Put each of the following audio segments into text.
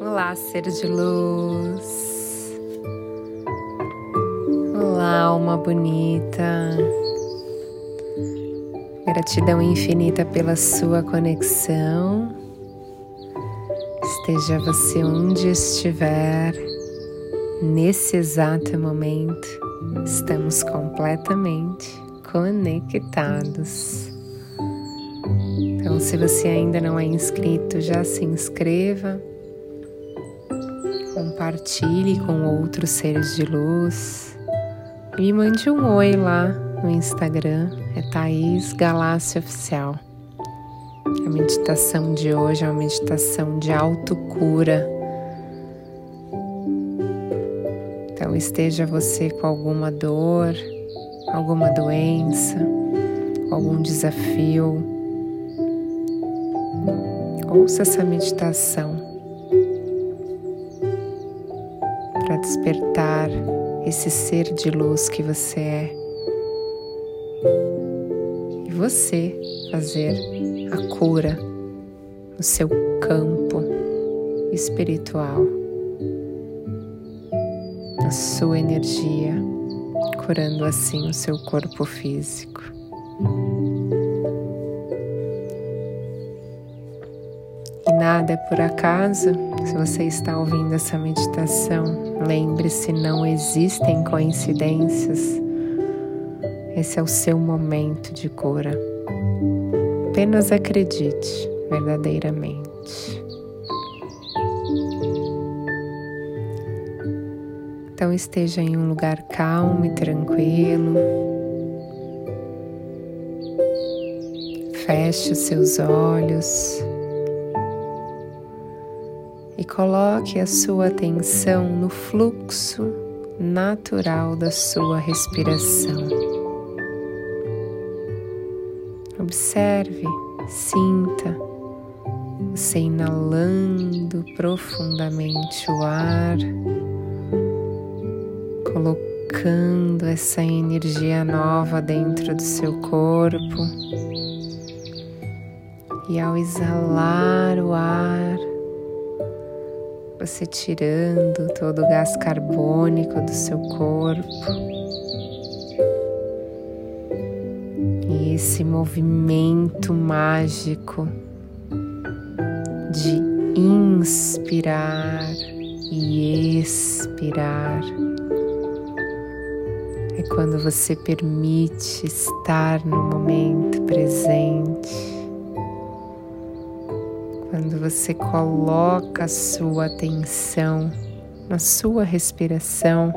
Olá, ser de luz. Olá, alma bonita. Gratidão infinita pela sua conexão. Esteja você onde estiver, nesse exato momento, estamos completamente conectados. Então, se você ainda não é inscrito, já se inscreva, compartilhe com outros seres de luz e me mande um oi lá no Instagram, é Thaís Galácia Oficial. A meditação de hoje é uma meditação de autocura. Então, esteja você com alguma dor, alguma doença, algum desafio, ouça essa meditação para despertar esse ser de luz que você é e você fazer a cura no seu campo espiritual, na sua energia, curando assim o seu corpo físico. Nada é por acaso. Se você está ouvindo essa meditação, lembre-se: não existem coincidências. Esse é o seu momento de cura. Apenas acredite verdadeiramente. Então esteja em um lugar calmo e tranquilo. Feche os seus olhos e coloque a sua atenção no fluxo natural da sua respiração. Observe, sinta você inalando profundamente o ar, colocando essa energia nova dentro do seu corpo. E ao exalar o ar, você tirando todo o gás carbônico do seu corpo. E esse movimento mágico de inspirar e expirar é quando você permite estar no momento presente quando você coloca a sua atenção na sua respiração,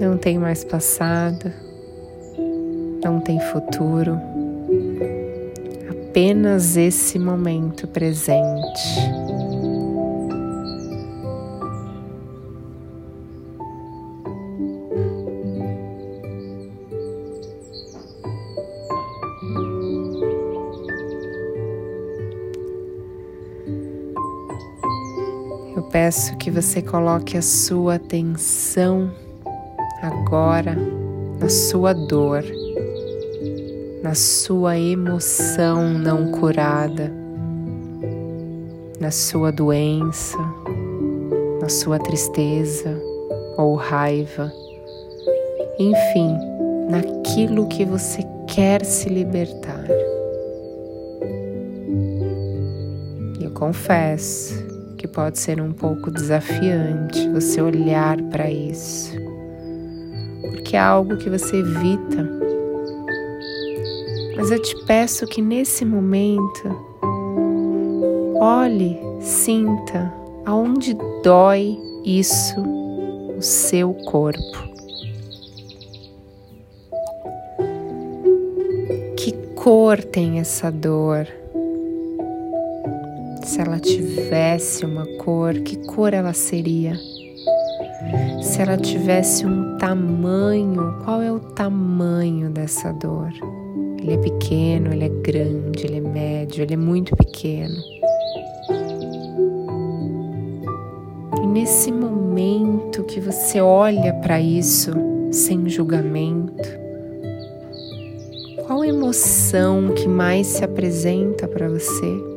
não tem mais passado, não tem futuro, apenas esse momento presente. Eu peço que você coloque a sua atenção agora na sua dor, na sua emoção não curada, na sua doença, na sua tristeza ou raiva, enfim, naquilo que você quer se libertar. Eu confesso que pode ser um pouco desafiante você olhar para isso, porque é algo que você evita. Mas eu te peço que nesse momento, olhe, sinta aonde dói isso no seu corpo. Que cor tem essa dor? Se ela tivesse uma cor, que cor ela seria? Se ela tivesse um tamanho, qual é o tamanho dessa dor? Ele é pequeno, ele é grande, ele é médio, ele é muito pequeno. E nesse momento que você olha para isso sem julgamento, qual emoção que mais se apresenta para você?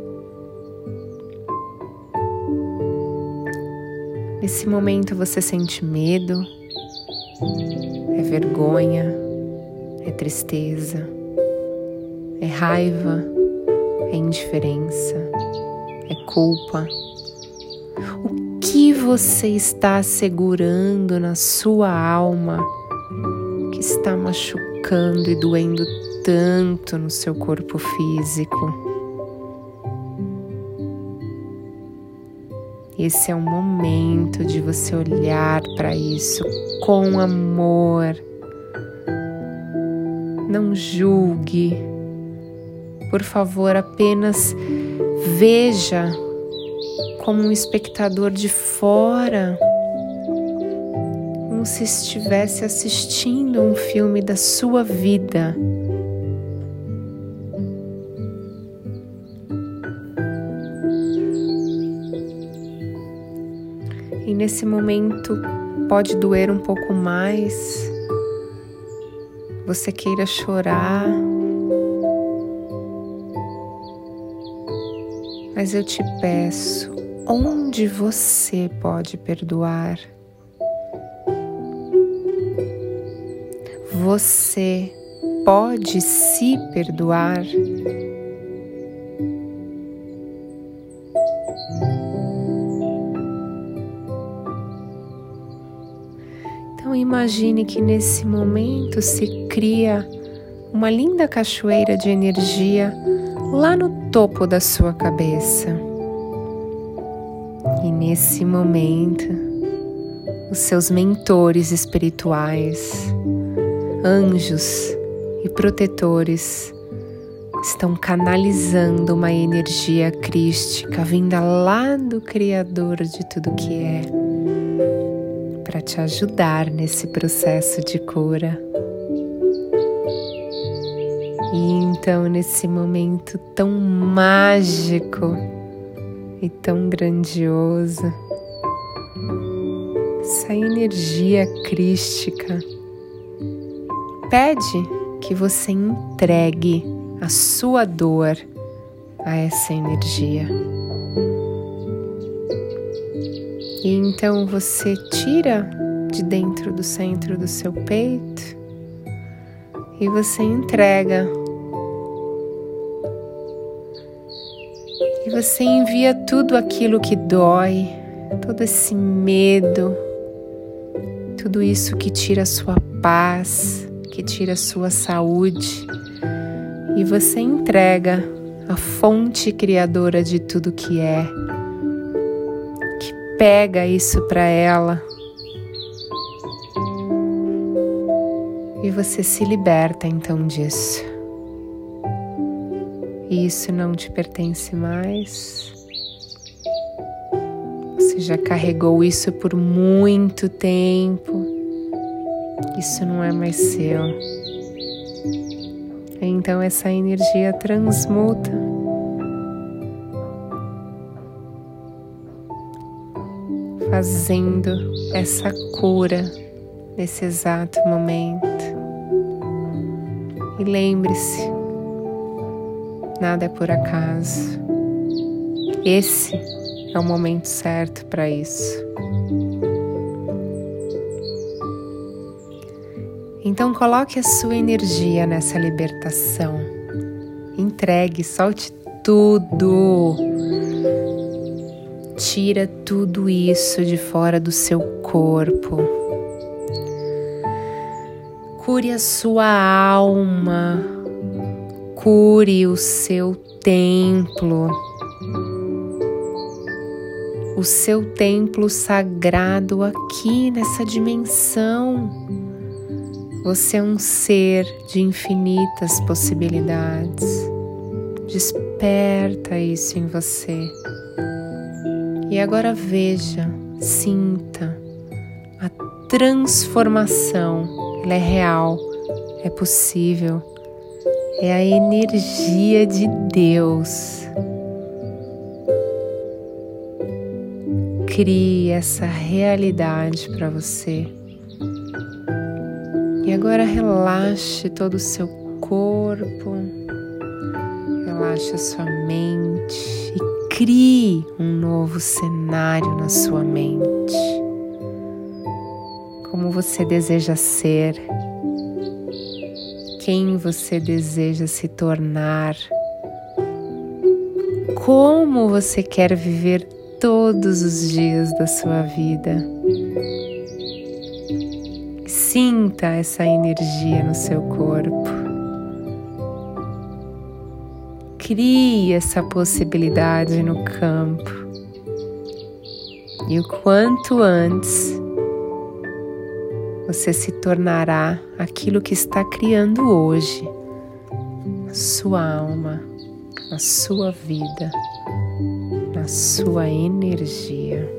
Nesse momento você sente medo, é vergonha, é tristeza, é raiva, é indiferença, é culpa. O que você está segurando na sua alma que está machucando e doendo tanto no seu corpo físico? Esse é o momento de você olhar para isso com amor. Não julgue. Por favor, apenas veja como um espectador de fora, como se estivesse assistindo um filme da sua vida. Nesse momento pode doer um pouco mais, você queira chorar, mas eu te peço, onde você pode perdoar? Você pode se perdoar? Imagine que nesse momento se cria uma linda cachoeira de energia lá no topo da sua cabeça. E nesse momento, os seus mentores espirituais, anjos e protetores estão canalizando uma energia crística vinda lá do Criador de tudo que é para te ajudar nesse processo de cura. E então, nesse momento tão mágico e tão grandioso, essa energia crística pede que você entregue a sua dor a essa energia. E então você tira de dentro do centro do seu peito e você entrega. E você envia tudo aquilo que dói, todo esse medo, tudo isso que tira a sua paz, que tira a sua saúde. E você entrega a fonte criadora de tudo que é pega isso para ela e você se liberta então disso. Isso não te pertence mais. Você já carregou isso por muito tempo. Isso não é mais seu. Então essa energia transmuta fazendo essa cura nesse exato momento. E lembre-se, nada é por acaso. Esse é o momento certo para isso. Então coloque a sua energia nessa libertação. Entregue, solte tudo Tira tudo isso de fora do seu corpo. Cure a sua alma. Cure o seu templo. O seu templo sagrado aqui nessa dimensão. Você é um ser de infinitas possibilidades. Desperta isso em você. E agora veja, sinta a transformação. Ela é real, é possível. É a energia de Deus. Crie essa realidade para você. E agora relaxe todo o seu corpo, relaxe a sua mente e Crie um novo cenário na sua mente. Como você deseja ser, quem você deseja se tornar, como você quer viver todos os dias da sua vida. Sinta essa energia no seu corpo. Crie essa possibilidade no campo. E o quanto antes você se tornará aquilo que está criando hoje, na sua alma, na sua vida, na sua energia.